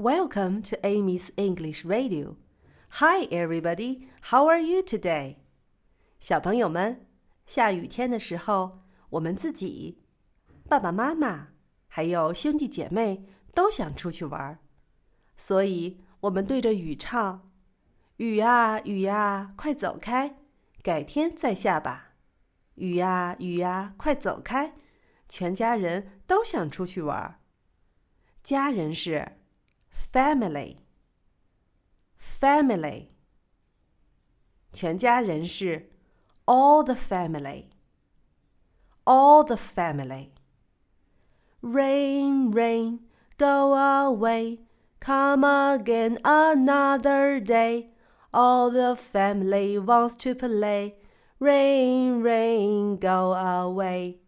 Welcome to Amy's English Radio. Hi, everybody. How are you today? 小朋友们，下雨天的时候，我们自己、爸爸妈妈还有兄弟姐妹都想出去玩，所以我们对着雨唱：“雨呀雨呀，快走开，改天再下吧。”雨呀雨呀，快走开，全家人都想出去玩。家人是。family family 全家人是 all the family all the family rain rain go away come again another day all the family wants to play rain rain go away